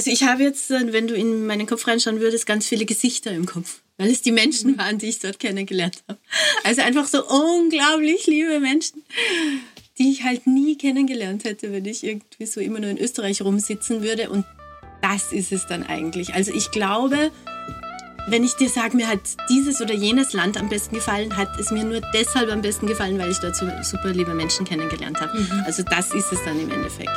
Also ich habe jetzt, äh, wenn du in meinen Kopf reinschauen würdest, ganz viele Gesichter im Kopf, weil es die Menschen waren, die ich dort kennengelernt habe. Also einfach so unglaublich liebe Menschen, die ich halt nie kennengelernt hätte, wenn ich irgendwie so immer nur in Österreich rumsitzen würde. Und das ist es dann eigentlich. Also ich glaube, wenn ich dir sage, mir hat dieses oder jenes Land am besten gefallen, hat es mir nur deshalb am besten gefallen, weil ich dort so super liebe Menschen kennengelernt habe. Mhm. Also das ist es dann im Endeffekt.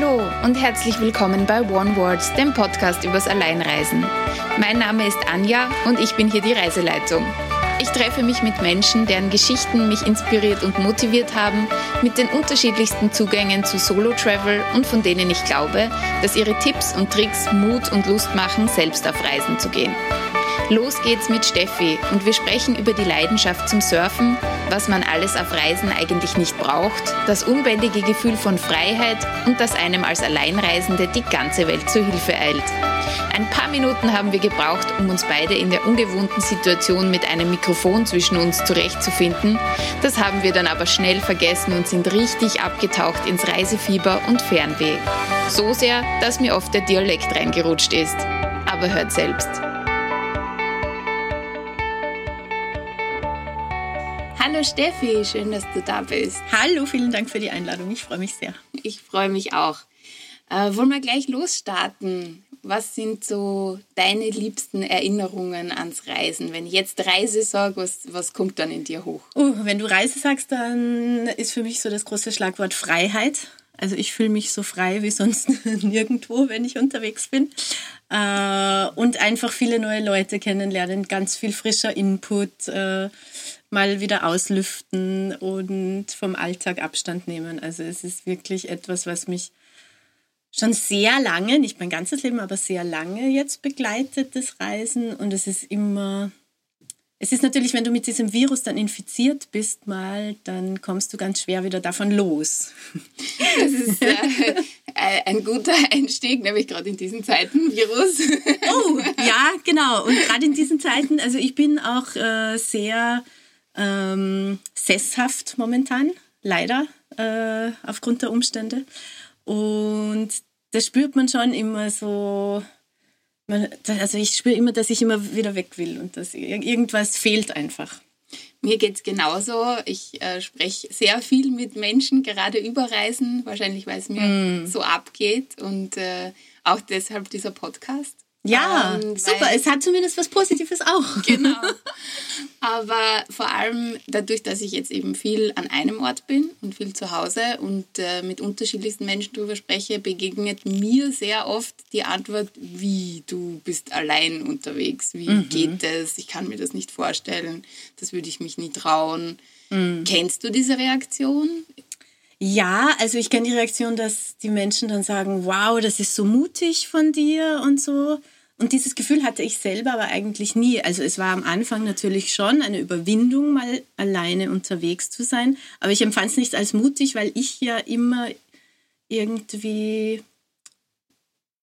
Hallo und herzlich willkommen bei One Words, dem Podcast übers Alleinreisen. Mein Name ist Anja und ich bin hier die Reiseleitung. Ich treffe mich mit Menschen, deren Geschichten mich inspiriert und motiviert haben, mit den unterschiedlichsten Zugängen zu Solo-Travel und von denen ich glaube, dass ihre Tipps und Tricks Mut und Lust machen, selbst auf Reisen zu gehen. Los geht's mit Steffi und wir sprechen über die Leidenschaft zum Surfen, was man alles auf Reisen eigentlich nicht braucht, das unbändige Gefühl von Freiheit und das einem als Alleinreisende die ganze Welt zu Hilfe eilt. Ein paar Minuten haben wir gebraucht, um uns beide in der ungewohnten Situation mit einem Mikrofon zwischen uns zurechtzufinden. Das haben wir dann aber schnell vergessen und sind richtig abgetaucht ins Reisefieber und Fernweh. So sehr, dass mir oft der Dialekt reingerutscht ist. Aber hört selbst. Hallo Steffi, schön, dass du da bist. Hallo, vielen Dank für die Einladung. Ich freue mich sehr. Ich freue mich auch. Äh, wollen wir gleich losstarten? Was sind so deine liebsten Erinnerungen ans Reisen? Wenn ich jetzt Reise sage, was, was kommt dann in dir hoch? Oh, wenn du Reise sagst, dann ist für mich so das große Schlagwort Freiheit. Also ich fühle mich so frei wie sonst nirgendwo, wenn ich unterwegs bin. Äh, und einfach viele neue Leute kennenlernen, ganz viel frischer Input. Äh, mal wieder auslüften und vom Alltag Abstand nehmen. Also es ist wirklich etwas, was mich schon sehr lange, nicht mein ganzes Leben, aber sehr lange jetzt begleitet, das Reisen. Und es ist immer, es ist natürlich, wenn du mit diesem Virus dann infiziert bist, mal, dann kommst du ganz schwer wieder davon los. Das ist äh, ein guter Einstieg, nämlich gerade in diesen Zeiten Virus. Oh, ja, genau. Und gerade in diesen Zeiten, also ich bin auch äh, sehr ähm, sesshaft momentan, leider, äh, aufgrund der Umstände. Und das spürt man schon immer so. Man, also ich spüre immer, dass ich immer wieder weg will und dass irgendwas fehlt einfach. Mir geht es genauso. Ich äh, spreche sehr viel mit Menschen, gerade über Reisen, wahrscheinlich weil es mir mm. so abgeht und äh, auch deshalb dieser Podcast. Ja, ähm, super. Es hat zumindest was Positives auch. Genau. Aber vor allem dadurch, dass ich jetzt eben viel an einem Ort bin und viel zu Hause und äh, mit unterschiedlichsten Menschen darüber spreche, begegnet mir sehr oft die Antwort, wie du bist allein unterwegs. Wie mhm. geht es? Ich kann mir das nicht vorstellen. Das würde ich mich nie trauen. Mhm. Kennst du diese Reaktion? Ja, also ich kenne die Reaktion, dass die Menschen dann sagen, wow, das ist so mutig von dir und so. Und dieses Gefühl hatte ich selber aber eigentlich nie. Also es war am Anfang natürlich schon eine Überwindung, mal alleine unterwegs zu sein. Aber ich empfand es nicht als mutig, weil ich ja immer irgendwie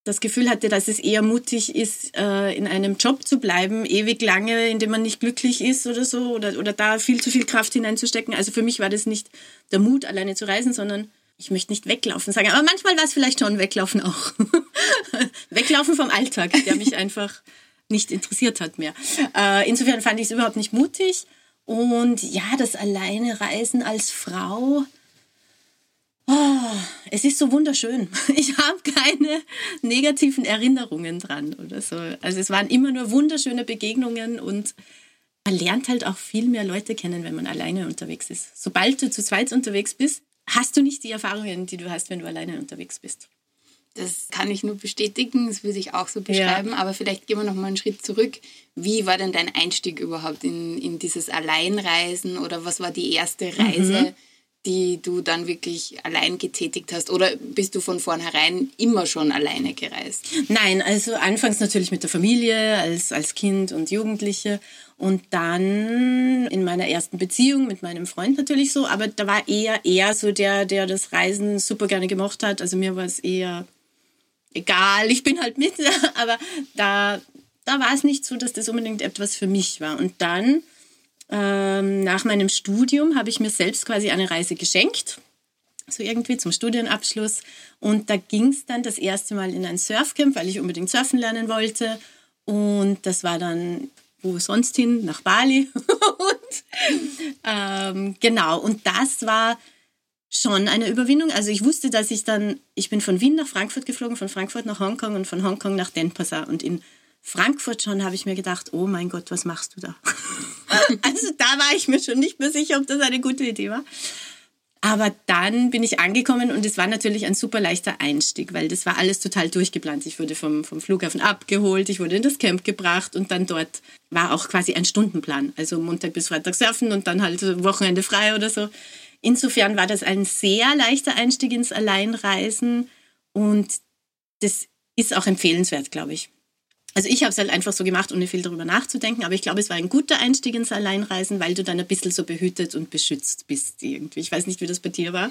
das Gefühl hatte, dass es eher mutig ist, äh, in einem Job zu bleiben, ewig lange, in dem man nicht glücklich ist oder so, oder, oder da viel zu viel Kraft hineinzustecken. Also für mich war das nicht der Mut, alleine zu reisen, sondern ich möchte nicht weglaufen sagen, aber manchmal war es vielleicht schon weglaufen auch. weglaufen vom Alltag, der mich einfach nicht interessiert hat mehr. Äh, insofern fand ich es überhaupt nicht mutig. Und ja, das alleine Reisen als Frau, Oh, es ist so wunderschön. Ich habe keine negativen Erinnerungen dran oder so. Also es waren immer nur wunderschöne Begegnungen und man lernt halt auch viel mehr Leute kennen, wenn man alleine unterwegs ist. Sobald du zu zweit unterwegs bist, hast du nicht die Erfahrungen, die du hast, wenn du alleine unterwegs bist. Das kann ich nur bestätigen, das würde ich auch so beschreiben, ja. aber vielleicht gehen wir noch mal einen Schritt zurück. Wie war denn dein Einstieg überhaupt in, in dieses Alleinreisen oder was war die erste Reise, mhm die du dann wirklich allein getätigt hast? Oder bist du von vornherein immer schon alleine gereist? Nein, also anfangs natürlich mit der Familie, als, als Kind und Jugendliche. Und dann in meiner ersten Beziehung mit meinem Freund natürlich so. Aber da war eher er so der, der das Reisen super gerne gemocht hat. Also mir war es eher egal, ich bin halt mit. Aber da, da war es nicht so, dass das unbedingt etwas für mich war. Und dann ähm, nach meinem Studium habe ich mir selbst quasi eine Reise geschenkt. so irgendwie zum Studienabschluss. Und da ging es dann das erste Mal in ein Surfcamp, weil ich unbedingt surfen lernen wollte. Und das war dann wo sonst hin? Nach Bali. und, ähm, genau, und das war schon eine Überwindung. Also ich wusste, dass ich dann, ich bin von Wien nach Frankfurt geflogen, von Frankfurt nach Hongkong und von Hongkong nach Denpasar. Und in Frankfurt schon habe ich mir gedacht, oh mein Gott, was machst du da? also da war ich mir schon nicht mehr sicher, ob das eine gute Idee war. Aber dann bin ich angekommen und es war natürlich ein super leichter Einstieg, weil das war alles total durchgeplant. Ich wurde vom, vom Flughafen abgeholt, ich wurde in das Camp gebracht und dann dort war auch quasi ein Stundenplan. Also Montag bis Freitag surfen und dann halt Wochenende frei oder so. Insofern war das ein sehr leichter Einstieg ins Alleinreisen und das ist auch empfehlenswert, glaube ich. Also ich habe es halt einfach so gemacht, ohne viel darüber nachzudenken, aber ich glaube, es war ein guter Einstieg ins Alleinreisen, weil du dann ein bisschen so behütet und beschützt bist irgendwie. Ich weiß nicht, wie das bei dir war.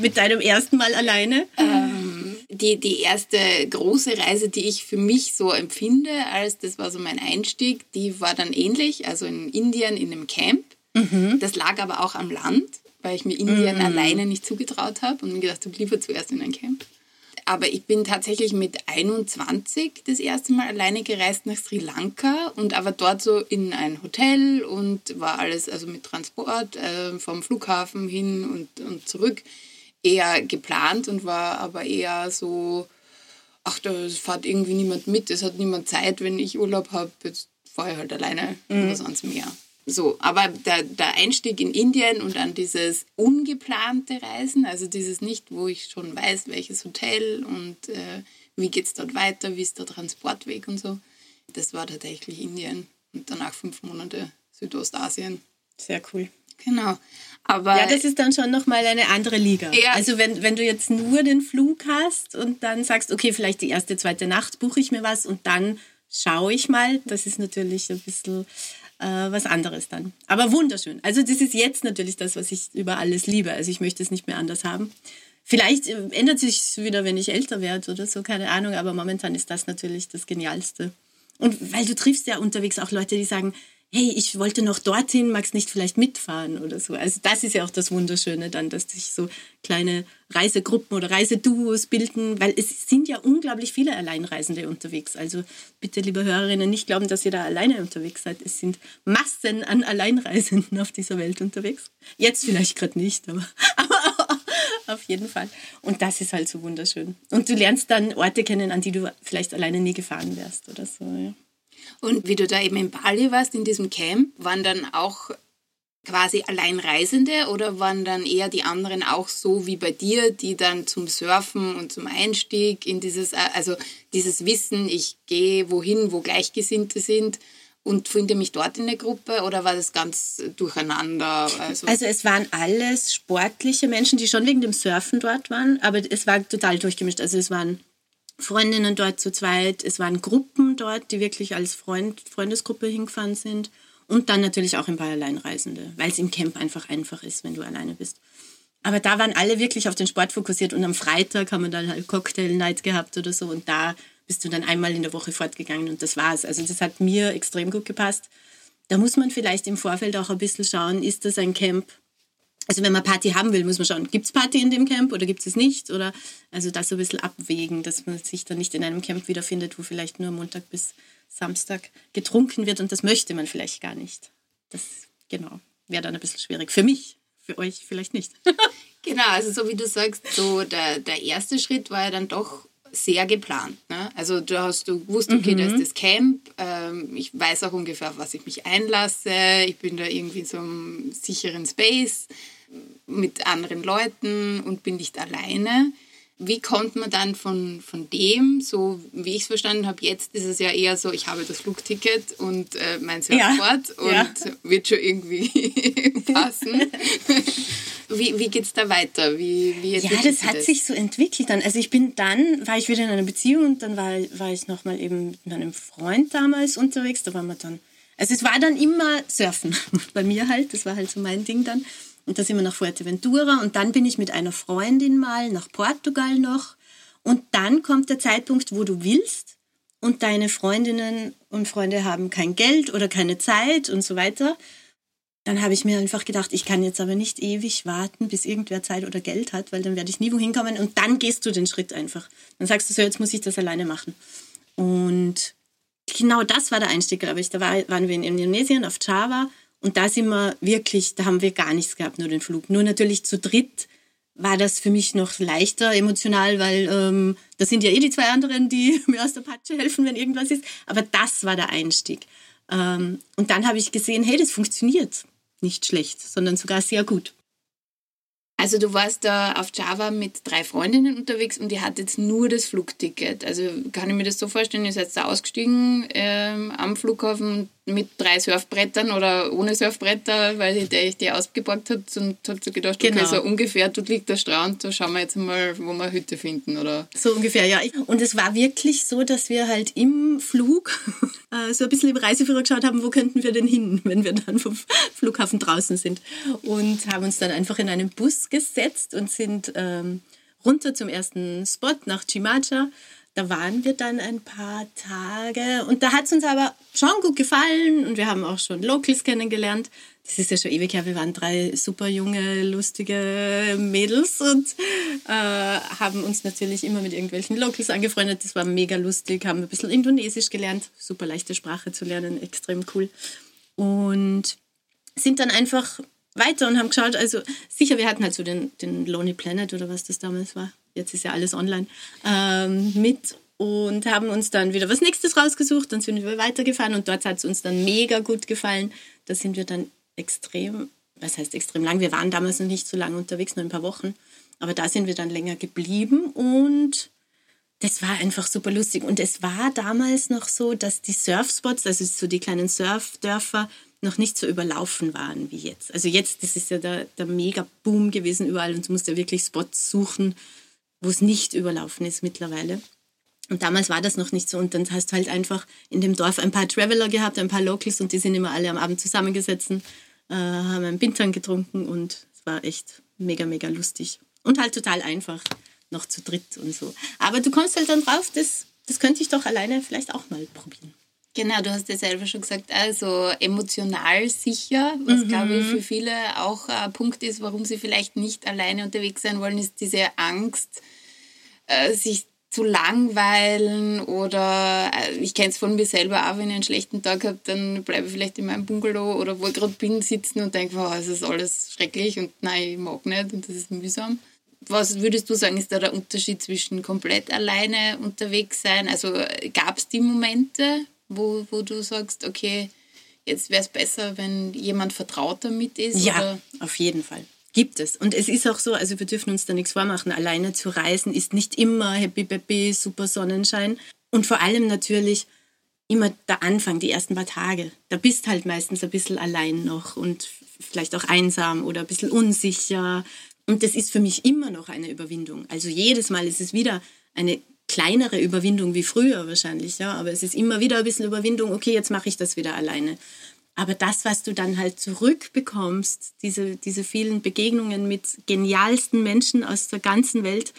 Mit deinem ersten Mal alleine. Ähm, die, die erste große Reise, die ich für mich so empfinde, als das war so mein Einstieg, die war dann ähnlich, also in Indien in einem Camp. Mhm. Das lag aber auch am Land, weil ich mir Indien mhm. alleine nicht zugetraut habe und mir gedacht habe, lieber zuerst in ein Camp. Aber ich bin tatsächlich mit 21 das erste Mal alleine gereist nach Sri Lanka und aber dort so in ein Hotel und war alles also mit Transport äh, vom Flughafen hin und, und zurück eher geplant und war aber eher so, ach, da fährt irgendwie niemand mit, es hat niemand Zeit, wenn ich Urlaub habe, jetzt fahre ich halt alleine mhm. was ans Meer. So, aber der, der Einstieg in Indien und dann dieses ungeplante Reisen, also dieses nicht, wo ich schon weiß, welches Hotel und äh, wie geht es dort weiter, wie ist der Transportweg und so, das war tatsächlich Indien und danach fünf Monate Südostasien. Sehr cool. Genau. Aber ja, das ist dann schon nochmal eine andere Liga. Ja. Also wenn, wenn du jetzt nur den Flug hast und dann sagst, okay, vielleicht die erste, zweite Nacht buche ich mir was und dann schaue ich mal, das ist natürlich ein bisschen äh, was anderes dann. Aber wunderschön. Also das ist jetzt natürlich das, was ich über alles liebe. Also ich möchte es nicht mehr anders haben. Vielleicht äh, ändert sich wieder, wenn ich älter werde oder so, keine Ahnung. Aber momentan ist das natürlich das Genialste. Und weil du triffst ja unterwegs auch Leute, die sagen, hey, ich wollte noch dorthin, magst nicht vielleicht mitfahren oder so. Also das ist ja auch das Wunderschöne dann, dass sich so kleine Reisegruppen oder Reiseduos bilden, weil es sind ja unglaublich viele Alleinreisende unterwegs. Also bitte, liebe Hörerinnen, nicht glauben, dass ihr da alleine unterwegs seid. Es sind Massen an Alleinreisenden auf dieser Welt unterwegs. Jetzt vielleicht gerade nicht, aber, aber auf jeden Fall. Und das ist halt so wunderschön. Und du lernst dann Orte kennen, an die du vielleicht alleine nie gefahren wärst oder so. Ja. Und wie du da eben in Bali warst, in diesem Camp, waren dann auch quasi Alleinreisende oder waren dann eher die anderen auch so wie bei dir, die dann zum Surfen und zum Einstieg in dieses, also dieses Wissen, ich gehe wohin, wo Gleichgesinnte sind und finde mich dort in der Gruppe oder war das ganz durcheinander? Also, also es waren alles sportliche Menschen, die schon wegen dem Surfen dort waren, aber es war total durchgemischt. Also es waren Freundinnen dort zu zweit. Es waren Gruppen dort, die wirklich als Freund, Freundesgruppe hingefahren sind. Und dann natürlich auch ein paar Alleinreisende, weil es im Camp einfach einfach ist, wenn du alleine bist. Aber da waren alle wirklich auf den Sport fokussiert und am Freitag haben wir dann halt Cocktail Night gehabt oder so und da bist du dann einmal in der Woche fortgegangen und das war's. Also das hat mir extrem gut gepasst. Da muss man vielleicht im Vorfeld auch ein bisschen schauen, ist das ein Camp, also wenn man Party haben will, muss man schauen, gibt es Party in dem Camp oder gibt es es nicht? Oder also das so ein bisschen abwägen, dass man sich dann nicht in einem Camp wiederfindet, wo vielleicht nur Montag bis Samstag getrunken wird und das möchte man vielleicht gar nicht. Das, genau, wäre dann ein bisschen schwierig. Für mich, für euch vielleicht nicht. genau, also so wie du sagst, so der, der erste Schritt war ja dann doch sehr geplant. Ne? Also du hast du gewusst, okay, mhm. da ist mhm. das Camp, ähm, ich weiß auch ungefähr, auf was ich mich einlasse, ich bin da irgendwie in so einem sicheren Space mit anderen Leuten und bin nicht alleine. Wie kommt man dann von, von dem, so wie ich es verstanden habe, jetzt ist es ja eher so, ich habe das Flugticket und äh, mein Surfboard ja, und ja. wird schon irgendwie passen. wie wie geht es da weiter? Wie, wie ja, das hat das? sich so entwickelt dann. Also ich bin dann, war ich wieder in einer Beziehung und dann war, war ich nochmal eben mit meinem Freund damals unterwegs. Da waren wir dann, also es war dann immer Surfen bei mir halt, das war halt so mein Ding dann. Und da sind wir nach Fuerteventura und dann bin ich mit einer Freundin mal nach Portugal noch. Und dann kommt der Zeitpunkt, wo du willst und deine Freundinnen und Freunde haben kein Geld oder keine Zeit und so weiter. dann habe ich mir einfach gedacht, ich kann jetzt aber nicht ewig warten, bis irgendwer Zeit oder Geld hat, weil dann werde ich nie wohin kommen. Und dann gehst du den Schritt einfach. Dann sagst du so, jetzt muss ich das alleine machen. Und genau das war der Einstieg, glaube ich. Da war, waren wir in Indonesien auf Java und da sind wir wirklich, da haben wir gar nichts gehabt, nur den Flug. Nur natürlich zu dritt war das für mich noch leichter emotional, weil ähm, da sind ja eh die zwei anderen, die mir aus der Patsche helfen, wenn irgendwas ist. Aber das war der Einstieg. Ähm, und dann habe ich gesehen, hey, das funktioniert nicht schlecht, sondern sogar sehr gut. Also du warst da auf Java mit drei Freundinnen unterwegs und ihr hattet nur das Flugticket. Also kann ich mir das so vorstellen, ihr seid da ausgestiegen ähm, am Flughafen mit drei Surfbrettern oder ohne Surfbretter, weil der ich die ausgeborgt hat und hat so gedacht, genau. okay, so ungefähr, dort liegt der Strand, da schauen wir jetzt mal, wo wir Hütte finden, oder? So ungefähr, ja. Und es war wirklich so, dass wir halt im Flug äh, so ein bisschen im Reiseführer geschaut haben, wo könnten wir denn hin, wenn wir dann vom Flughafen draußen sind. Und haben uns dann einfach in einen Bus gesetzt und sind ähm, runter zum ersten Spot nach Chimacha da waren wir dann ein paar Tage und da hat es uns aber schon gut gefallen und wir haben auch schon Locals kennengelernt. Das ist ja schon ewig her, wir waren drei super junge, lustige Mädels und äh, haben uns natürlich immer mit irgendwelchen Locals angefreundet. Das war mega lustig, haben ein bisschen Indonesisch gelernt, super leichte Sprache zu lernen, extrem cool. Und sind dann einfach weiter und haben geschaut, also sicher, wir hatten halt so den, den Lonely Planet oder was das damals war jetzt ist ja alles online, ähm, mit und haben uns dann wieder was Nächstes rausgesucht. Dann sind wir weitergefahren und dort hat es uns dann mega gut gefallen. Da sind wir dann extrem, was heißt extrem lang? Wir waren damals noch nicht so lange unterwegs, nur ein paar Wochen. Aber da sind wir dann länger geblieben und das war einfach super lustig. Und es war damals noch so, dass die Surfspots, also so die kleinen Surfdörfer, noch nicht so überlaufen waren wie jetzt. Also jetzt, das ist ja der, der Mega-Boom gewesen überall und du musst ja wirklich Spots suchen, wo es nicht überlaufen ist mittlerweile. Und damals war das noch nicht so. Und dann hast du halt einfach in dem Dorf ein paar Traveler gehabt, ein paar Locals und die sind immer alle am Abend zusammengesetzt, äh, haben einen Bintern getrunken und es war echt mega, mega lustig. Und halt total einfach, noch zu dritt und so. Aber du kommst halt dann drauf, das, das könnte ich doch alleine vielleicht auch mal probieren. Genau, du hast ja selber schon gesagt, also emotional sicher, was mhm. glaube ich für viele auch ein Punkt ist, warum sie vielleicht nicht alleine unterwegs sein wollen, ist diese Angst, äh, sich zu langweilen oder äh, ich kenne es von mir selber auch, wenn ich einen schlechten Tag habe, dann bleibe ich vielleicht in meinem Bungalow oder wo ich gerade bin sitzen und denke, wow, es ist alles schrecklich und nein, ich mag nicht und das ist mühsam. Was würdest du sagen, ist da der Unterschied zwischen komplett alleine unterwegs sein? Also gab es die Momente, wo, wo du sagst, okay, jetzt wäre es besser, wenn jemand vertraut damit ist? Ja, oder? auf jeden Fall. Gibt es. Und es ist auch so, also wir dürfen uns da nichts vormachen. Alleine zu reisen ist nicht immer happy, happy, super Sonnenschein. Und vor allem natürlich immer der Anfang, die ersten paar Tage. Da bist halt meistens ein bisschen allein noch und vielleicht auch einsam oder ein bisschen unsicher. Und das ist für mich immer noch eine Überwindung. Also jedes Mal ist es wieder eine kleinere Überwindung wie früher wahrscheinlich, ja, aber es ist immer wieder ein bisschen Überwindung, okay, jetzt mache ich das wieder alleine. Aber das, was du dann halt zurückbekommst, diese, diese vielen Begegnungen mit genialsten Menschen aus der ganzen Welt,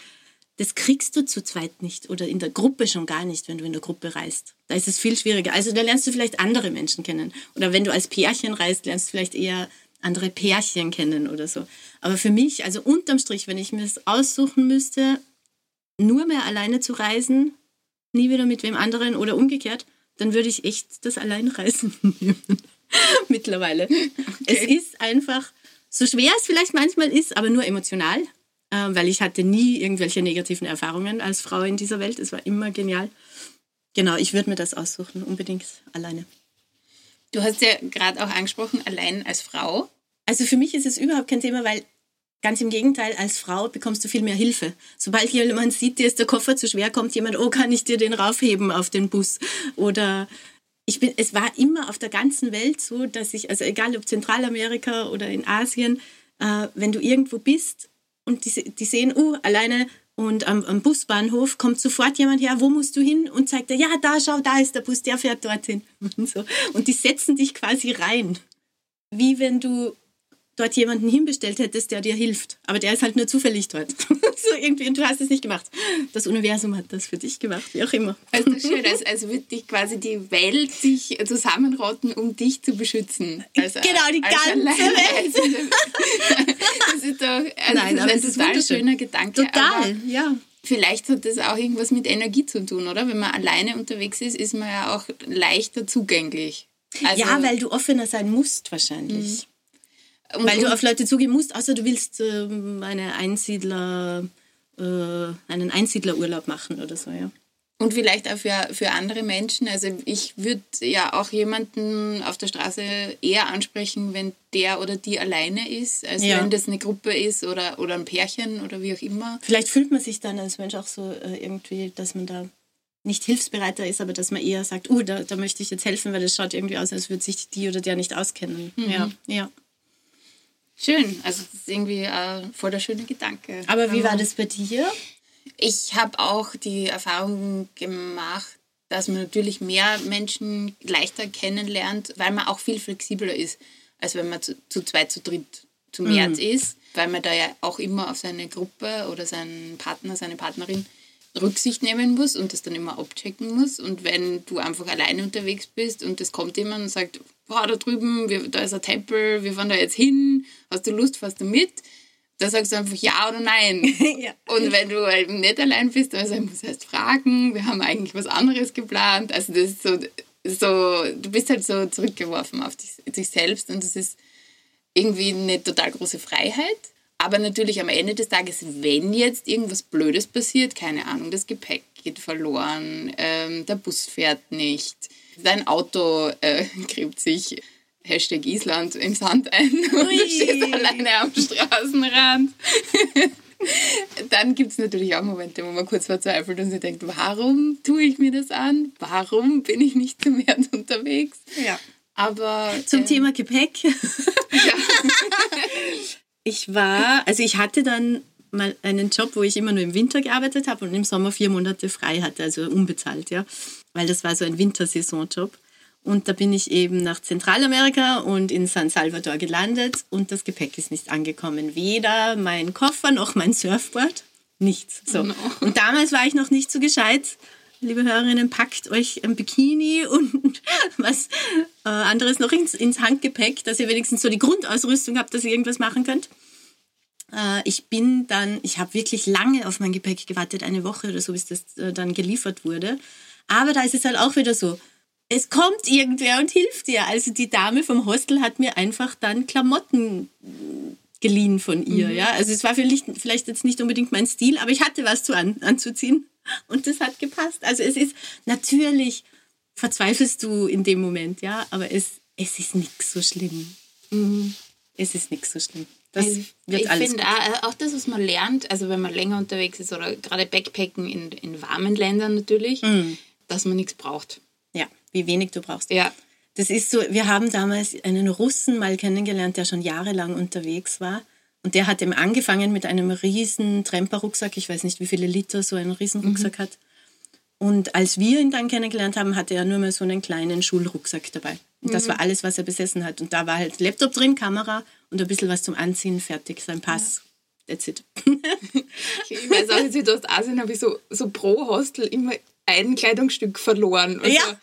das kriegst du zu zweit nicht oder in der Gruppe schon gar nicht, wenn du in der Gruppe reist. Da ist es viel schwieriger. Also da lernst du vielleicht andere Menschen kennen. Oder wenn du als Pärchen reist, lernst du vielleicht eher andere Pärchen kennen oder so. Aber für mich, also unterm Strich, wenn ich mir das aussuchen müsste, nur mehr alleine zu reisen, nie wieder mit wem anderen oder umgekehrt, dann würde ich echt das Alleinreisen nehmen. Mittlerweile. Okay. Es ist einfach, so schwer es vielleicht manchmal ist, aber nur emotional, äh, weil ich hatte nie irgendwelche negativen Erfahrungen als Frau in dieser Welt. Es war immer genial. Genau, ich würde mir das aussuchen, unbedingt alleine. Du hast ja gerade auch angesprochen, allein als Frau. Also für mich ist es überhaupt kein Thema, weil Ganz im Gegenteil, als Frau bekommst du viel mehr Hilfe. Sobald jemand sieht, dir ist der Koffer zu schwer, kommt jemand, oh, kann ich dir den raufheben auf den Bus? Oder ich bin, es war immer auf der ganzen Welt so, dass ich, also egal ob Zentralamerika oder in Asien, äh, wenn du irgendwo bist und die, die sehen, oh, alleine und am, am, Busbahnhof kommt sofort jemand her, wo musst du hin? Und zeigt er, ja, da, schau, da ist der Bus, der fährt dorthin. Und, so. und die setzen dich quasi rein. Wie wenn du dort jemanden hinbestellt hättest, der dir hilft. Aber der ist halt nur zufällig dort. so irgendwie, und du hast es nicht gemacht. Das Universum hat das für dich gemacht, wie auch immer. Also schön, als, als würde dich quasi die Welt sich zusammenrotten, um dich zu beschützen. Also, genau, die ganze Welt. das ist doch also Nein, das ist ein total schöner Gedanke. Total, ja. Vielleicht hat das auch irgendwas mit Energie zu tun, oder? Wenn man alleine unterwegs ist, ist man ja auch leichter zugänglich. Also, ja, weil du offener sein musst wahrscheinlich. Mhm. Weil du auf Leute zugehen musst, außer du willst äh, eine Einsiedler, äh, einen Einsiedlerurlaub machen oder so, ja. Und vielleicht auch für, für andere Menschen. Also ich würde ja auch jemanden auf der Straße eher ansprechen, wenn der oder die alleine ist, als ja. wenn das eine Gruppe ist oder, oder ein Pärchen oder wie auch immer. Vielleicht fühlt man sich dann als Mensch auch so äh, irgendwie, dass man da nicht hilfsbereiter ist, aber dass man eher sagt, oh, da, da möchte ich jetzt helfen, weil es schaut irgendwie aus, als würde sich die oder der nicht auskennen. Mhm. Ja, ja. Schön, also das ist irgendwie äh, voll der schöne Gedanke. Aber wie war das bei dir? Ich habe auch die Erfahrung gemacht, dass man natürlich mehr Menschen leichter kennenlernt, weil man auch viel flexibler ist, als wenn man zu, zu zweit, zu dritt, zu mehr mhm. ist, weil man da ja auch immer auf seine Gruppe oder seinen Partner, seine Partnerin Rücksicht nehmen muss und das dann immer abchecken muss. Und wenn du einfach alleine unterwegs bist und es kommt jemand und sagt, boah, da drüben, wir, da ist ein Tempel, wir fahren da jetzt hin, hast du Lust, fährst du mit? Da sagst du einfach ja oder nein. ja. Und wenn du halt nicht allein bist, dann also, musst du erst fragen, wir haben eigentlich was anderes geplant. Also das ist so, so du bist halt so zurückgeworfen auf dich, dich selbst und das ist irgendwie eine total große Freiheit. Aber natürlich am Ende des Tages, wenn jetzt irgendwas Blödes passiert, keine Ahnung, das Gepäck geht verloren, ähm, der Bus fährt nicht, dein Auto äh, gräbt sich Hashtag Island im Sand ein und du stehst alleine am Straßenrand. Dann gibt es natürlich auch Momente, wo man kurz verzweifelt und sich denkt, warum tue ich mir das an? Warum bin ich nicht zum Meer unterwegs? Ja. Aber zum äh, Thema Gepäck. ja. Ich war, also ich hatte dann mal einen Job, wo ich immer nur im Winter gearbeitet habe und im Sommer vier Monate frei hatte, also unbezahlt, ja, weil das war so ein Wintersaisonjob. Und da bin ich eben nach Zentralamerika und in San Salvador gelandet und das Gepäck ist nicht angekommen. Weder mein Koffer noch mein Surfboard. Nichts. So. No. Und damals war ich noch nicht so gescheit. Liebe Hörerinnen, packt euch ein Bikini und was äh, anderes noch ins, ins Handgepäck, dass ihr wenigstens so die Grundausrüstung habt, dass ihr irgendwas machen könnt. Äh, ich bin dann, ich habe wirklich lange auf mein Gepäck gewartet, eine Woche oder so, bis das äh, dann geliefert wurde. Aber da ist es halt auch wieder so, es kommt irgendwer und hilft dir. Also die Dame vom Hostel hat mir einfach dann Klamotten geliehen von ihr. Mhm. Ja, also es war vielleicht, vielleicht jetzt nicht unbedingt mein Stil, aber ich hatte was zu an, anzuziehen und das hat gepasst. Also es ist natürlich verzweifelst du in dem Moment, ja, aber es, es ist nichts so schlimm. Mhm. Es ist nichts so schlimm. Das also wird ich finde auch, auch, das, was man lernt, also wenn man länger unterwegs ist oder gerade Backpacken in, in warmen Ländern natürlich, mhm. dass man nichts braucht wie wenig du brauchst. Ja. Das ist so, wir haben damals einen Russen mal kennengelernt, der schon jahrelang unterwegs war. Und der hat eben angefangen mit einem riesen Tremper-Rucksack. Ich weiß nicht, wie viele Liter so ein riesen Rucksack mhm. hat. Und als wir ihn dann kennengelernt haben, hatte er nur mal so einen kleinen Schulrucksack dabei. Und das mhm. war alles, was er besessen hat. Und da war halt Laptop drin, Kamera und ein bisschen was zum Anziehen, fertig, sein Pass. Ja. That's it. ich weiß auch, in Südostasien habe ich so, so pro Hostel immer ein Kleidungsstück verloren. Also ja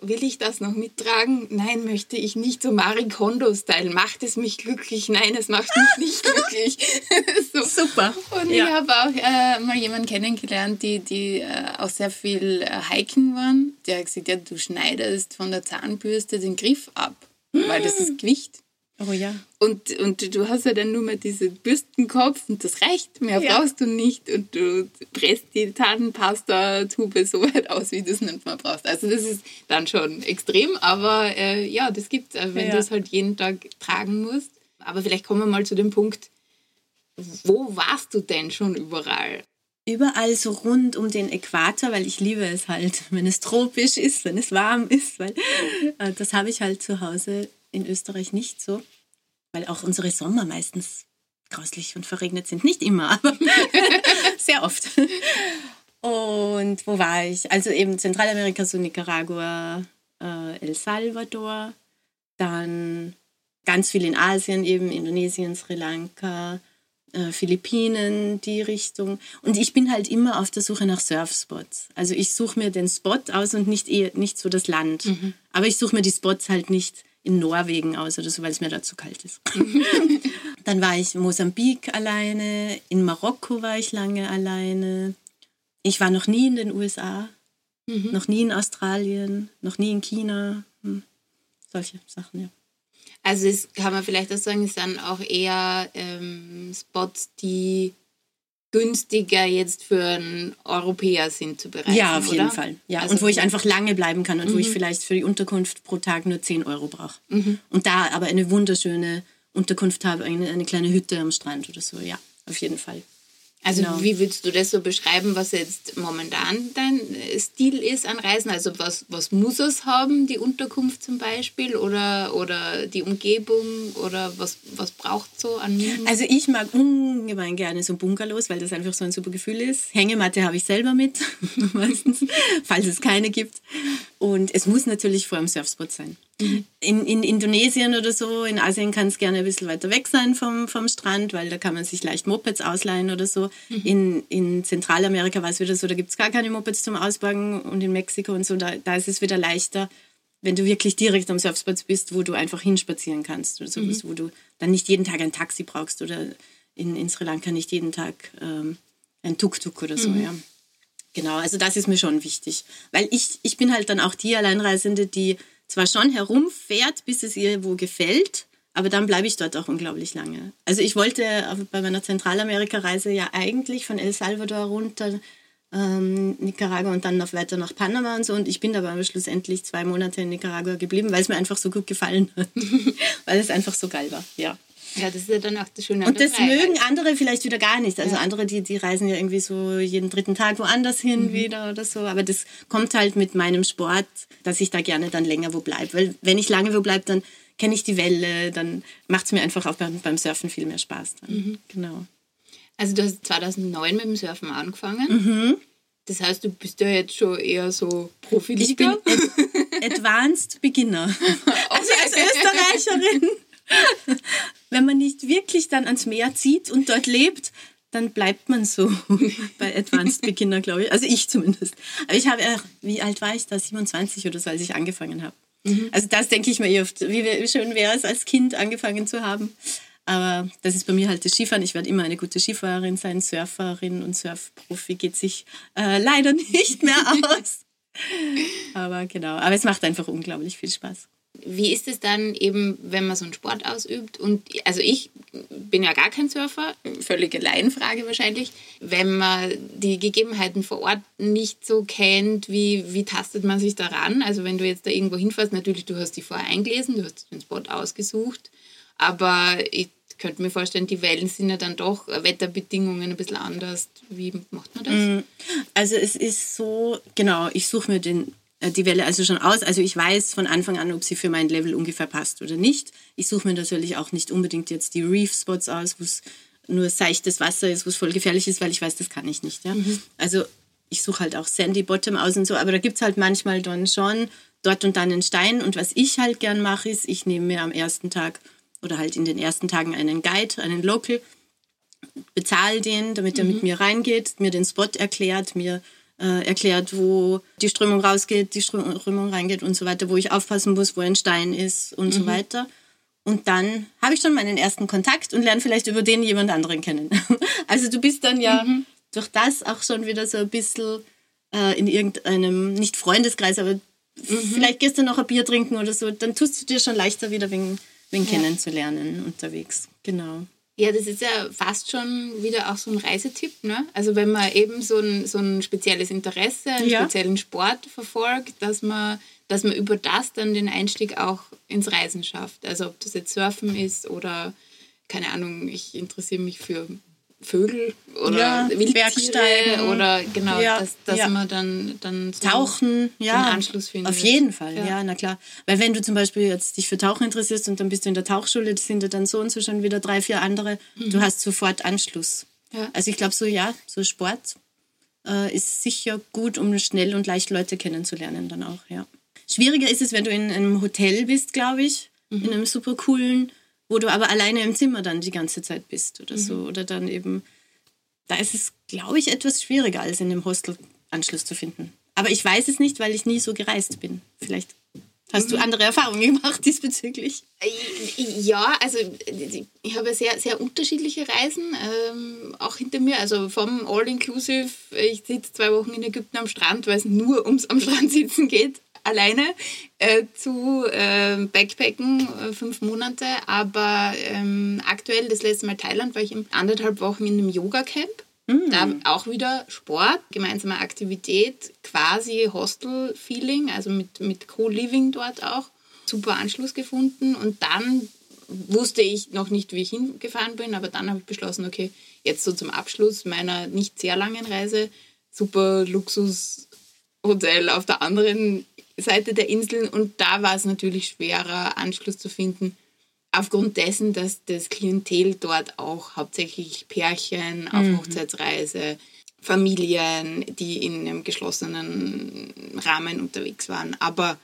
will ich das noch mittragen? Nein, möchte ich nicht so Marie Kondo-Style. Macht es mich glücklich? Nein, es macht mich nicht glücklich. so. Super. Und ja. ich habe auch äh, mal jemanden kennengelernt, die, die äh, auch sehr viel äh, hiken waren. Der hat gesagt, ja, du schneidest von der Zahnbürste den Griff ab, weil das ist Gewicht. Oh ja. Und, und du hast ja dann nur mal diesen Bürstenkopf und das reicht, mehr ja. brauchst du nicht und du presst die Zahnpasta-Tube so weit aus, wie du es nicht mehr brauchst. Also das ist dann schon extrem, aber äh, ja, das gibt es, äh, wenn ja. du es halt jeden Tag tragen musst. Aber vielleicht kommen wir mal zu dem Punkt, wo warst du denn schon überall? Überall so rund um den Äquator, weil ich liebe es halt, wenn es tropisch ist, wenn es warm ist, weil äh, das habe ich halt zu Hause in Österreich nicht so, weil auch unsere Sommer meistens grauslich und verregnet sind. Nicht immer, aber sehr oft. Und wo war ich? Also eben Zentralamerika, so Nicaragua, äh, El Salvador, dann ganz viel in Asien, eben Indonesien, Sri Lanka, äh, Philippinen, die Richtung. Und ich bin halt immer auf der Suche nach Surfspots. Also ich suche mir den Spot aus und nicht, eher, nicht so das Land. Mhm. Aber ich suche mir die Spots halt nicht in Norwegen aus oder so, weil es mir da zu kalt ist. Dann war ich in Mosambik alleine, in Marokko war ich lange alleine. Ich war noch nie in den USA, mhm. noch nie in Australien, noch nie in China. Hm. Solche Sachen, ja. Also es kann man vielleicht auch sagen, es sind auch eher ähm, Spots, die günstiger jetzt für einen Europäer sind zu bereisen. Ja, auf jeden Fall. Ja, also und wo ich einfach lange bleiben kann und mhm. wo ich mhm. vielleicht für die Unterkunft pro Tag nur 10 Euro brauche. Mhm. Und da aber eine wunderschöne Unterkunft habe, eine, eine kleine Hütte am Strand oder so. Ja, auf jeden Fall. Also genau. wie würdest du das so beschreiben, was jetzt momentan dein Stil ist an Reisen? Also was, was muss es haben, die Unterkunft zum Beispiel oder, oder die Umgebung oder was, was braucht so an Also ich mag ungemein gerne so Bungalows, weil das einfach so ein super Gefühl ist. Hängematte habe ich selber mit, meistens, falls es keine gibt. Und es muss natürlich vor einem Surfspot sein. Mhm. In, in Indonesien oder so, in Asien kann es gerne ein bisschen weiter weg sein vom, vom Strand, weil da kann man sich leicht Mopeds ausleihen oder so. Mhm. In, in Zentralamerika war es wieder so, da gibt es gar keine Mopeds zum Ausbauen und in Mexiko und so, da, da ist es wieder leichter, wenn du wirklich direkt am Surfspot bist, wo du einfach hinspazieren kannst oder sowas, mhm. wo du dann nicht jeden Tag ein Taxi brauchst oder in, in Sri Lanka nicht jeden Tag ähm, ein Tuk-Tuk oder so, mhm. ja. Genau, also das ist mir schon wichtig. Weil ich, ich bin halt dann auch die Alleinreisende, die zwar schon herumfährt, bis es ihr wo gefällt, aber dann bleibe ich dort auch unglaublich lange. Also ich wollte bei meiner Zentralamerika-Reise ja eigentlich von El Salvador runter ähm, Nicaragua und dann noch weiter nach Panama und so. Und ich bin dabei schlussendlich zwei Monate in Nicaragua geblieben, weil es mir einfach so gut gefallen hat. weil es einfach so geil war, ja. Ja, das ist ja dann auch das Schöne. Und das Freiheit. mögen andere vielleicht wieder gar nicht. Also ja. andere, die, die reisen ja irgendwie so jeden dritten Tag woanders hin mhm. wieder oder so. Aber das kommt halt mit meinem Sport, dass ich da gerne dann länger wo bleibe. Weil wenn ich lange wo bleibe, dann kenne ich die Welle, dann macht es mir einfach auch beim, beim Surfen viel mehr Spaß. Mhm. Genau. Also du hast 2009 mit dem Surfen angefangen. Mhm. Das heißt, du bist ja jetzt schon eher so Profiliga. Ich bin Advanced Beginner. Also als Österreicherin wenn man nicht wirklich dann ans Meer zieht und dort lebt, dann bleibt man so bei Advanced Beginner, glaube ich. Also ich zumindest. Aber ich habe, wie alt war ich da? 27 oder so, als ich angefangen habe. Mhm. Also das denke ich mir oft, wie schön wäre es, als Kind angefangen zu haben. Aber das ist bei mir halt das Skifahren. Ich werde immer eine gute Skifahrerin sein. Surferin und Surfprofi geht sich äh, leider nicht mehr aus. Aber genau. Aber es macht einfach unglaublich viel Spaß wie ist es dann eben, wenn man so einen Sport ausübt? Und also ich bin ja gar kein Surfer, völlige Laienfrage wahrscheinlich. Wenn man die Gegebenheiten vor Ort nicht so kennt, wie, wie tastet man sich daran? Also wenn du jetzt da irgendwo hinfährst, natürlich, du hast die vorher eingelesen, du hast den Spot ausgesucht, aber ich könnte mir vorstellen, die Wellen sind ja dann doch Wetterbedingungen ein bisschen anders. Wie macht man das? Mm, also es ist so, genau, ich suche mir den die Welle also schon aus. Also ich weiß von Anfang an, ob sie für mein Level ungefähr passt oder nicht. Ich suche mir natürlich auch nicht unbedingt jetzt die Reef-Spots aus, wo es nur seichtes Wasser ist, wo es voll gefährlich ist, weil ich weiß, das kann ich nicht. Ja? Mhm. Also ich suche halt auch Sandy Bottom aus und so, aber da gibt es halt manchmal dann schon dort und dann einen Stein. Und was ich halt gern mache, ist, ich nehme mir am ersten Tag oder halt in den ersten Tagen einen Guide, einen Local, bezahle den, damit er mhm. mit mir reingeht, mir den Spot erklärt, mir äh, erklärt, wo die Strömung rausgeht, die Strömung reingeht und so weiter, wo ich aufpassen muss, wo ein Stein ist und mhm. so weiter. Und dann habe ich schon meinen ersten Kontakt und lerne vielleicht über den jemand anderen kennen. also du bist dann ja mhm. durch das auch schon wieder so ein bisschen äh, in irgendeinem, nicht Freundeskreis, aber mhm. vielleicht gehst du noch ein Bier trinken oder so, dann tust du dir schon leichter wieder wen, wen ja. kennenzulernen unterwegs. Genau. Ja, das ist ja fast schon wieder auch so ein Reisetipp. Ne? Also wenn man eben so ein, so ein spezielles Interesse, einen ja. speziellen Sport verfolgt, dass man, dass man über das dann den Einstieg auch ins Reisen schafft. Also ob das jetzt Surfen ist oder, keine Ahnung, ich interessiere mich für Vögel oder ja, Wildtiere oder genau, ja, dass, dass ja. man dann, dann so Tauchen, ja, Anschluss findet. Auf jeden Fall, ja. ja. na klar. Weil wenn du zum Beispiel jetzt dich für Tauchen interessierst und dann bist du in der Tauchschule, das sind ja dann so und so schon wieder drei, vier andere, mhm. du hast sofort Anschluss. Also ich glaube so, ja, so Sport äh, ist sicher gut, um schnell und leicht Leute kennenzulernen dann auch, ja. Schwieriger ist es, wenn du in einem Hotel bist, glaube ich mhm. in einem super coolen, wo du aber alleine im Zimmer dann die ganze Zeit bist oder mhm. so. Oder dann eben, da ist es, glaube ich, etwas schwieriger, als in dem Hostel Anschluss zu finden. Aber ich weiß es nicht, weil ich nie so gereist bin. Vielleicht Hast du mhm. andere Erfahrungen gemacht diesbezüglich? Ja, also ich habe sehr, sehr unterschiedliche Reisen ähm, auch hinter mir. Also vom All-Inclusive, ich sitze zwei Wochen in Ägypten am Strand, weil es nur ums am Strand sitzen geht, alleine, äh, zu äh, Backpacken, äh, fünf Monate. Aber ähm, aktuell, das letzte Mal Thailand, war ich in anderthalb Wochen in einem Yoga-Camp. Mhm. Da auch wieder Sport, gemeinsame Aktivität, quasi Hostel-Feeling, also mit, mit Co-Living dort auch. Super Anschluss gefunden und dann wusste ich noch nicht, wie ich hingefahren bin, aber dann habe ich beschlossen, okay, jetzt so zum Abschluss meiner nicht sehr langen Reise, super Luxus-Hotel auf der anderen Seite der Inseln und da war es natürlich schwerer, Anschluss zu finden aufgrund dessen, dass das Klientel dort auch hauptsächlich Pärchen auf mhm. Hochzeitsreise, Familien, die in einem geschlossenen Rahmen unterwegs waren. Aber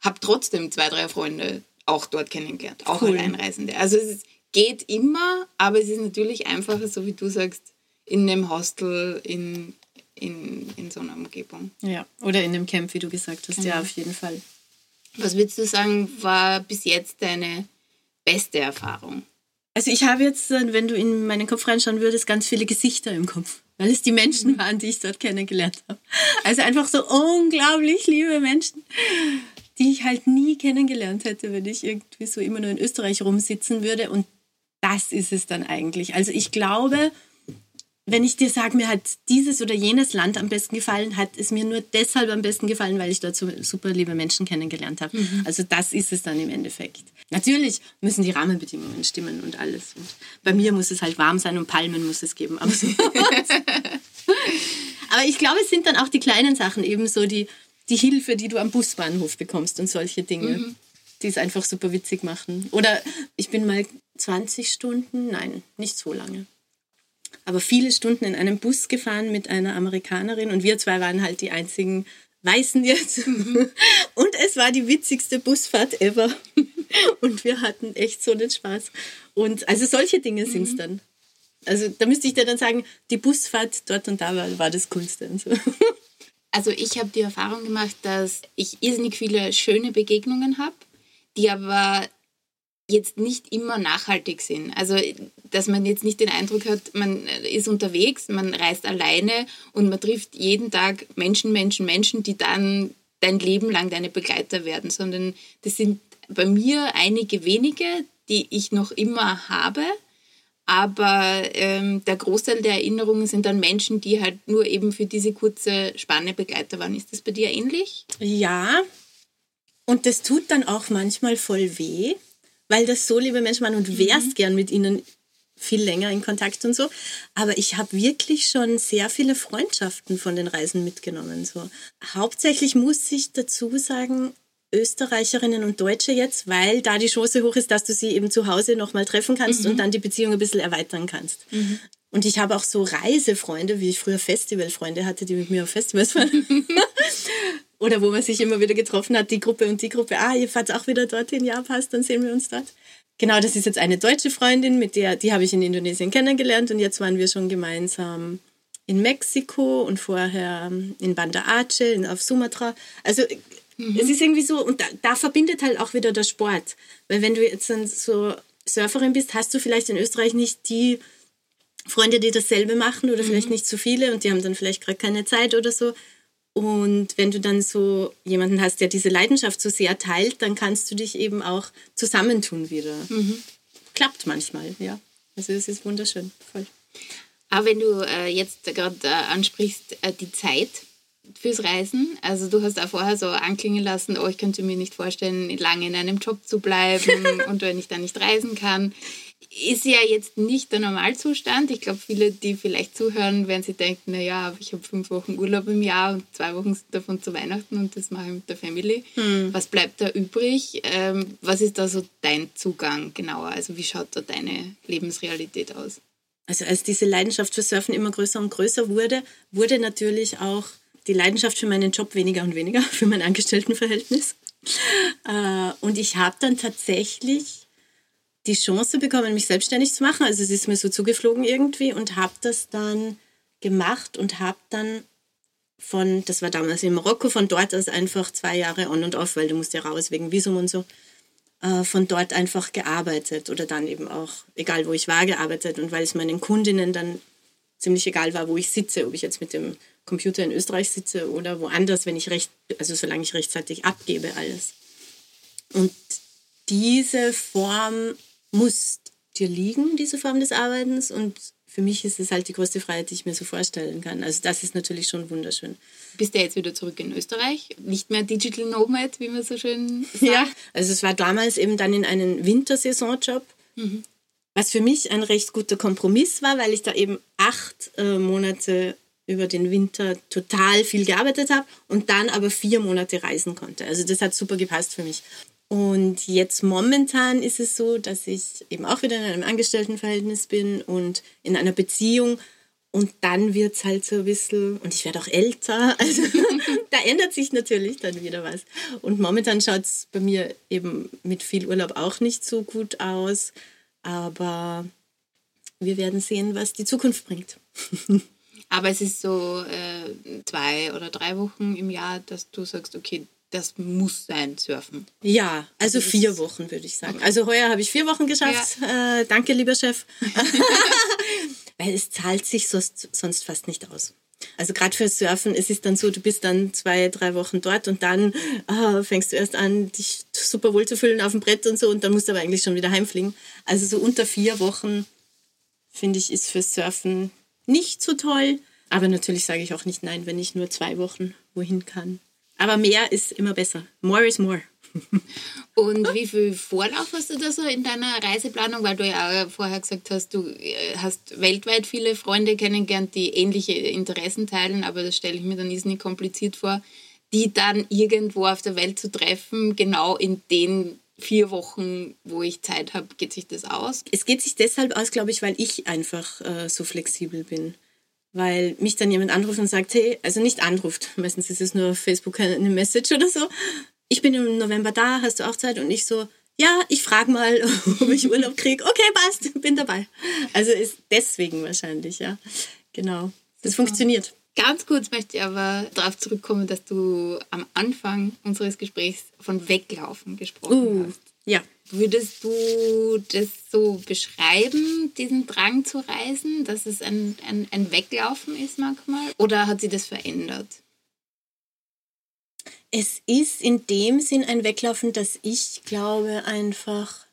habe trotzdem zwei, drei Freunde auch dort kennengelernt, auch cool. Alleinreisende. Also es geht immer, aber es ist natürlich einfacher, so wie du sagst, in einem Hostel, in, in, in so einer Umgebung. Ja, oder in einem Camp, wie du gesagt hast, mhm. ja, auf jeden Fall. Was würdest du sagen, war bis jetzt deine beste Erfahrung? Also ich habe jetzt, äh, wenn du in meinen Kopf reinschauen würdest, ganz viele Gesichter im Kopf, weil es die Menschen mhm. waren, die ich dort kennengelernt habe. Also einfach so unglaublich liebe Menschen, die ich halt nie kennengelernt hätte, wenn ich irgendwie so immer nur in Österreich rumsitzen würde. Und das ist es dann eigentlich. Also ich glaube, wenn ich dir sage, mir hat dieses oder jenes Land am besten gefallen, hat es mir nur deshalb am besten gefallen, weil ich dort so super liebe Menschen kennengelernt habe. Mhm. Also das ist es dann im Endeffekt. Natürlich müssen die Rahmenbedingungen stimmen und alles. Und bei mir muss es halt warm sein und Palmen muss es geben. Aber. Aber ich glaube, es sind dann auch die kleinen Sachen, eben so die, die Hilfe, die du am Busbahnhof bekommst und solche Dinge. Mhm. Die es einfach super witzig machen. Oder ich bin mal 20 Stunden, nein, nicht so lange aber viele Stunden in einem Bus gefahren mit einer Amerikanerin und wir zwei waren halt die einzigen Weißen jetzt. Und es war die witzigste Busfahrt ever. Und wir hatten echt so einen Spaß. Und also solche Dinge sind es mhm. dann. Also da müsste ich dir dann sagen, die Busfahrt dort und da war, war das Coolste. So. Also ich habe die Erfahrung gemacht, dass ich irrsinnig viele schöne Begegnungen habe, die aber jetzt nicht immer nachhaltig sind. Also, dass man jetzt nicht den Eindruck hat, man ist unterwegs, man reist alleine und man trifft jeden Tag Menschen, Menschen, Menschen, die dann dein Leben lang deine Begleiter werden, sondern das sind bei mir einige wenige, die ich noch immer habe. Aber ähm, der Großteil der Erinnerungen sind dann Menschen, die halt nur eben für diese kurze Spanne Begleiter waren. Ist das bei dir ähnlich? Ja. Und das tut dann auch manchmal voll weh weil das so liebe Menschen waren und wärst mhm. gern mit ihnen viel länger in Kontakt und so. Aber ich habe wirklich schon sehr viele Freundschaften von den Reisen mitgenommen. So. Hauptsächlich muss ich dazu sagen, Österreicherinnen und Deutsche jetzt, weil da die Chance hoch ist, dass du sie eben zu Hause nochmal treffen kannst mhm. und dann die Beziehung ein bisschen erweitern kannst. Mhm. Und ich habe auch so Reisefreunde, wie ich früher Festivalfreunde hatte, die mit mir auf Festivals waren. Oder wo man sich immer wieder getroffen hat, die Gruppe und die Gruppe. Ah, ihr fahrt auch wieder dorthin, ja, passt, dann sehen wir uns dort. Genau, das ist jetzt eine deutsche Freundin, mit der, die habe ich in Indonesien kennengelernt und jetzt waren wir schon gemeinsam in Mexiko und vorher in Banda Aceh, auf Sumatra. Also mhm. es ist irgendwie so, und da, da, verbindet halt auch wieder der Sport. Weil wenn du jetzt dann so Surferin bist, hast du vielleicht in Österreich nicht die Freunde, die dasselbe machen oder mhm. vielleicht nicht so viele und die haben dann vielleicht gerade keine Zeit oder so. Und wenn du dann so jemanden hast, der diese Leidenschaft so sehr teilt, dann kannst du dich eben auch zusammentun wieder. Mhm. Klappt manchmal, ja. Also es ist wunderschön, voll. Aber wenn du äh, jetzt gerade äh, ansprichst, äh, die Zeit fürs Reisen, also du hast auch vorher so anklingen lassen, oh, ich könnte mir nicht vorstellen, lange in einem Job zu bleiben und wenn ich dann nicht reisen kann ist ja jetzt nicht der Normalzustand. Ich glaube, viele, die vielleicht zuhören, werden sich denken, naja, ich habe fünf Wochen Urlaub im Jahr und zwei Wochen davon zu Weihnachten und das mache ich mit der Family. Hm. Was bleibt da übrig? Ähm, was ist da so dein Zugang genauer? Also wie schaut da deine Lebensrealität aus? Also als diese Leidenschaft für Surfen immer größer und größer wurde, wurde natürlich auch die Leidenschaft für meinen Job weniger und weniger, für mein Angestelltenverhältnis. Äh, und ich habe dann tatsächlich die Chance bekommen, mich selbstständig zu machen. Also es ist mir so zugeflogen irgendwie und habe das dann gemacht und habe dann von, das war damals in Marokko, von dort aus einfach zwei Jahre on und off, weil du musst ja raus wegen Visum und so, äh, von dort einfach gearbeitet oder dann eben auch, egal wo ich war, gearbeitet und weil es meinen Kundinnen dann ziemlich egal war, wo ich sitze, ob ich jetzt mit dem Computer in Österreich sitze oder woanders, wenn ich recht, also solange ich rechtzeitig abgebe alles. Und diese Form muss dir liegen, diese Form des Arbeitens und für mich ist es halt die größte Freiheit, die ich mir so vorstellen kann. Also das ist natürlich schon wunderschön. Bist du jetzt wieder zurück in Österreich? Nicht mehr Digital Nomad, wie man so schön sagt? Ja, also es war damals eben dann in einen Wintersaisonjob, mhm. was für mich ein recht guter Kompromiss war, weil ich da eben acht äh, Monate über den Winter total viel gearbeitet habe und dann aber vier Monate reisen konnte. Also das hat super gepasst für mich. Und jetzt momentan ist es so, dass ich eben auch wieder in einem Angestelltenverhältnis bin und in einer Beziehung. Und dann wird es halt so ein bisschen, und ich werde auch älter, also da ändert sich natürlich dann wieder was. Und momentan schaut es bei mir eben mit viel Urlaub auch nicht so gut aus. Aber wir werden sehen, was die Zukunft bringt. Aber es ist so äh, zwei oder drei Wochen im Jahr, dass du sagst, okay, das muss sein, surfen. Ja, also vier Wochen würde ich sagen. Okay. Also heuer habe ich vier Wochen geschafft. Ja. Äh, danke, lieber Chef. Weil es zahlt sich sonst, sonst fast nicht aus. Also gerade für Surfen, es ist dann so, du bist dann zwei, drei Wochen dort und dann oh, fängst du erst an, dich super wohl zu fühlen auf dem Brett und so und dann musst du aber eigentlich schon wieder heimfliegen. Also so unter vier Wochen, finde ich, ist für Surfen nicht so toll. Aber natürlich sage ich auch nicht nein, wenn ich nur zwei Wochen wohin kann. Aber mehr ist immer besser. More is more. Und wie viel Vorlauf hast du da so in deiner Reiseplanung? Weil du ja auch vorher gesagt hast, du äh, hast weltweit viele Freunde kennengelernt, die ähnliche Interessen teilen, aber das stelle ich mir dann nicht kompliziert vor, die dann irgendwo auf der Welt zu treffen, genau in den vier Wochen, wo ich Zeit habe, geht sich das aus? Es geht sich deshalb aus, glaube ich, weil ich einfach äh, so flexibel bin weil mich dann jemand anruft und sagt, hey, also nicht anruft, meistens ist es nur auf Facebook eine Message oder so, ich bin im November da, hast du auch Zeit? Und ich so, ja, ich frage mal, ob ich Urlaub kriege. Okay, passt, bin dabei. Also ist deswegen wahrscheinlich, ja. Genau. Das funktioniert. Ganz kurz möchte ich aber darauf zurückkommen, dass du am Anfang unseres Gesprächs von Weglaufen gesprochen uh, hast. Ja. Würdest du das so beschreiben, diesen Drang zu reisen, dass es ein, ein, ein Weglaufen ist manchmal? Oder hat sich das verändert? Es ist in dem Sinn ein Weglaufen, dass ich glaube einfach,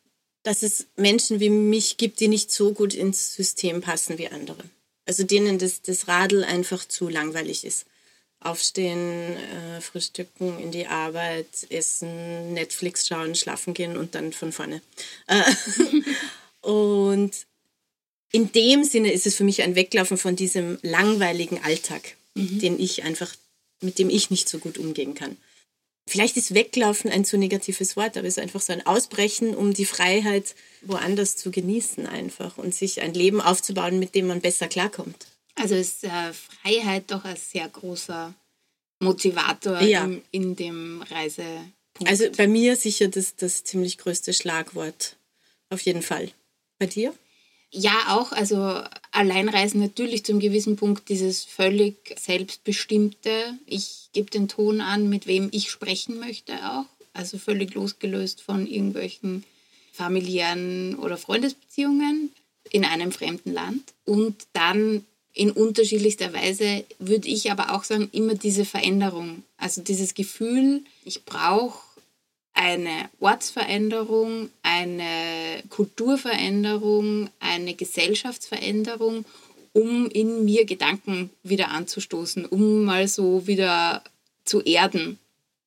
dass es Menschen wie mich gibt, die nicht so gut ins System passen wie andere. Also denen das, das Radl einfach zu langweilig ist aufstehen, äh, frühstücken, in die Arbeit, essen, Netflix schauen, schlafen gehen und dann von vorne. Äh, und in dem Sinne ist es für mich ein Weglaufen von diesem langweiligen Alltag, mhm. den ich einfach, mit dem ich nicht so gut umgehen kann. Vielleicht ist Weglaufen ein zu negatives Wort, aber es ist einfach so ein Ausbrechen, um die Freiheit woanders zu genießen einfach und sich ein Leben aufzubauen, mit dem man besser klarkommt. Also ist äh, Freiheit doch ein sehr großer Motivator ja. im, in dem Reisepunkt. Also bei mir sicher das, das ziemlich größte Schlagwort. Auf jeden Fall. Bei dir? Ja, auch. Also Alleinreisen natürlich zum gewissen Punkt dieses völlig selbstbestimmte. Ich gebe den Ton an, mit wem ich sprechen möchte auch. Also völlig losgelöst von irgendwelchen familiären oder Freundesbeziehungen in einem fremden Land. Und dann in unterschiedlichster Weise würde ich aber auch sagen, immer diese Veränderung. Also dieses Gefühl, ich brauche eine Ortsveränderung, eine Kulturveränderung, eine Gesellschaftsveränderung, um in mir Gedanken wieder anzustoßen, um mal so wieder zu erden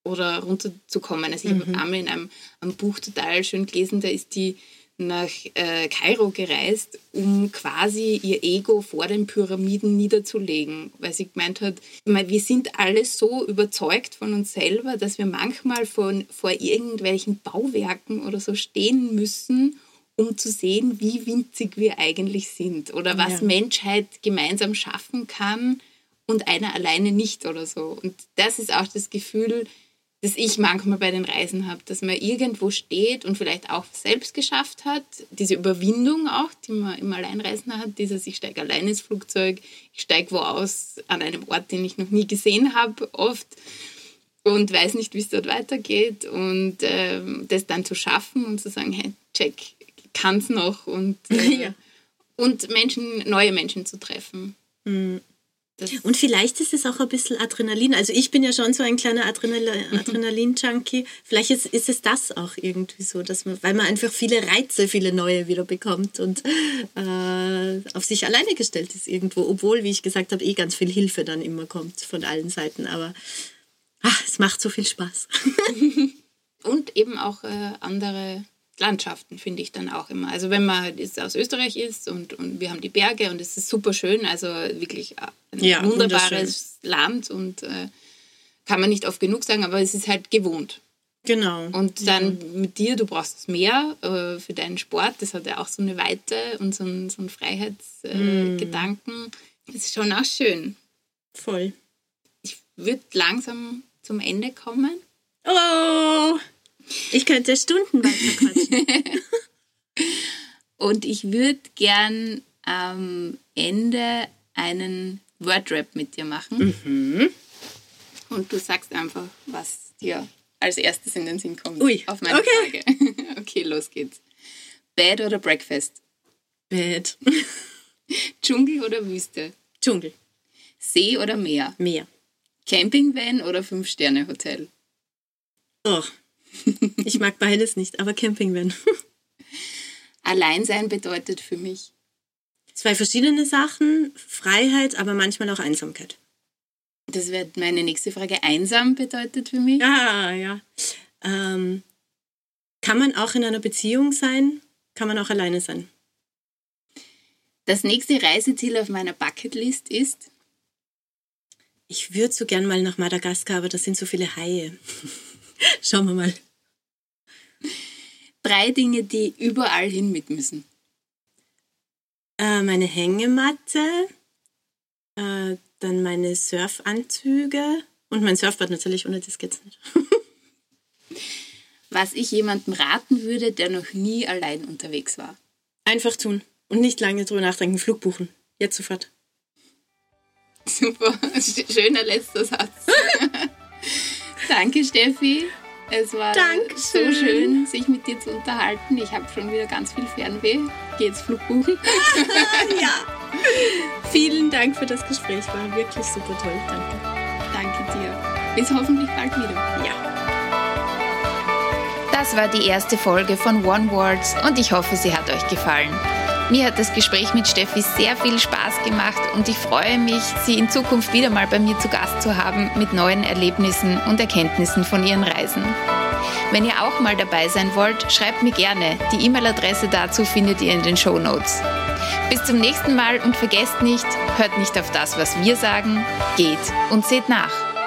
oder runterzukommen. Also ich mhm. habe einmal in einem, einem Buch total schön gelesen, da ist die nach äh, Kairo gereist, um quasi ihr Ego vor den Pyramiden niederzulegen, weil sie gemeint hat, wir sind alle so überzeugt von uns selber, dass wir manchmal von, vor irgendwelchen Bauwerken oder so stehen müssen, um zu sehen, wie winzig wir eigentlich sind oder was ja. Menschheit gemeinsam schaffen kann und einer alleine nicht oder so. Und das ist auch das Gefühl, das ich manchmal bei den Reisen habe, dass man irgendwo steht und vielleicht auch selbst geschafft hat, diese Überwindung auch, die man im Alleinreisen hat, dieses ich steige allein ins Flugzeug, ich steige wo aus an einem Ort, den ich noch nie gesehen habe, oft und weiß nicht, wie es dort weitergeht und äh, das dann zu schaffen und zu sagen, hey, check, kann es noch und, äh, ja. und Menschen, neue Menschen zu treffen. Mhm. Und vielleicht ist es auch ein bisschen Adrenalin. Also ich bin ja schon so ein kleiner Adrenal Adrenalin-Junkie. Vielleicht ist, ist, es das auch irgendwie so, dass man, weil man einfach viele Reize, viele neue wieder bekommt und äh, auf sich alleine gestellt ist irgendwo. Obwohl, wie ich gesagt habe, eh ganz viel Hilfe dann immer kommt von allen Seiten. Aber ach, es macht so viel Spaß. und eben auch äh, andere Landschaften finde ich dann auch immer. Also wenn man jetzt aus Österreich ist und, und wir haben die Berge und es ist super schön, also wirklich ein ja, wunderbares Land und äh, kann man nicht oft genug sagen, aber es ist halt gewohnt. Genau. Und dann ja. mit dir, du brauchst das Meer äh, für deinen Sport, das hat ja auch so eine Weite und so einen, so einen Freiheitsgedanken. Äh, mm. Das ist schon auch schön. Voll. Ich würde langsam zum Ende kommen. Oh! Ich könnte Stunden weiter. Und ich würde gern am Ende einen Wordrap mit dir machen. Mhm. Und du sagst einfach, was dir als erstes in den Sinn kommt. Ui, auf meine okay. Frage. okay, los geht's. Bed oder Breakfast? Bed. Dschungel oder Wüste? Dschungel. See oder Meer? Meer. Campingvan oder Fünf-Sterne-Hotel? Oh, ich mag beides nicht, aber Campingvan. Alleinsein bedeutet für mich? Zwei verschiedene Sachen. Freiheit, aber manchmal auch Einsamkeit. Das wird meine nächste Frage. Einsam bedeutet für mich? Ah, ja. Ähm, kann man auch in einer Beziehung sein? Kann man auch alleine sein? Das nächste Reiseziel auf meiner Bucketlist ist? Ich würde so gern mal nach Madagaskar, aber da sind so viele Haie. Schauen wir mal. Drei Dinge, die überall hin mit müssen. Äh, meine Hängematte, äh, dann meine Surfanzüge und mein Surfboard natürlich, ohne das geht's nicht. Was ich jemandem raten würde, der noch nie allein unterwegs war. Einfach tun und nicht lange drüber nachdenken. Flug buchen. Jetzt sofort. Super. Schöner letzter Satz. Danke, Steffi. Es war Dankeschön. so schön, sich mit dir zu unterhalten. Ich habe schon wieder ganz viel Fernweh. Geh jetzt Flug buchen. ja. Vielen Dank für das Gespräch. War wirklich super toll. Danke. Danke dir. Bis hoffentlich bald wieder. Ja. Das war die erste Folge von One Words und ich hoffe, sie hat euch gefallen. Mir hat das Gespräch mit Steffi sehr viel Spaß gemacht und ich freue mich, sie in Zukunft wieder mal bei mir zu Gast zu haben mit neuen Erlebnissen und Erkenntnissen von ihren Reisen. Wenn ihr auch mal dabei sein wollt, schreibt mir gerne. Die E-Mail-Adresse dazu findet ihr in den Show Notes. Bis zum nächsten Mal und vergesst nicht, hört nicht auf das, was wir sagen, geht und seht nach.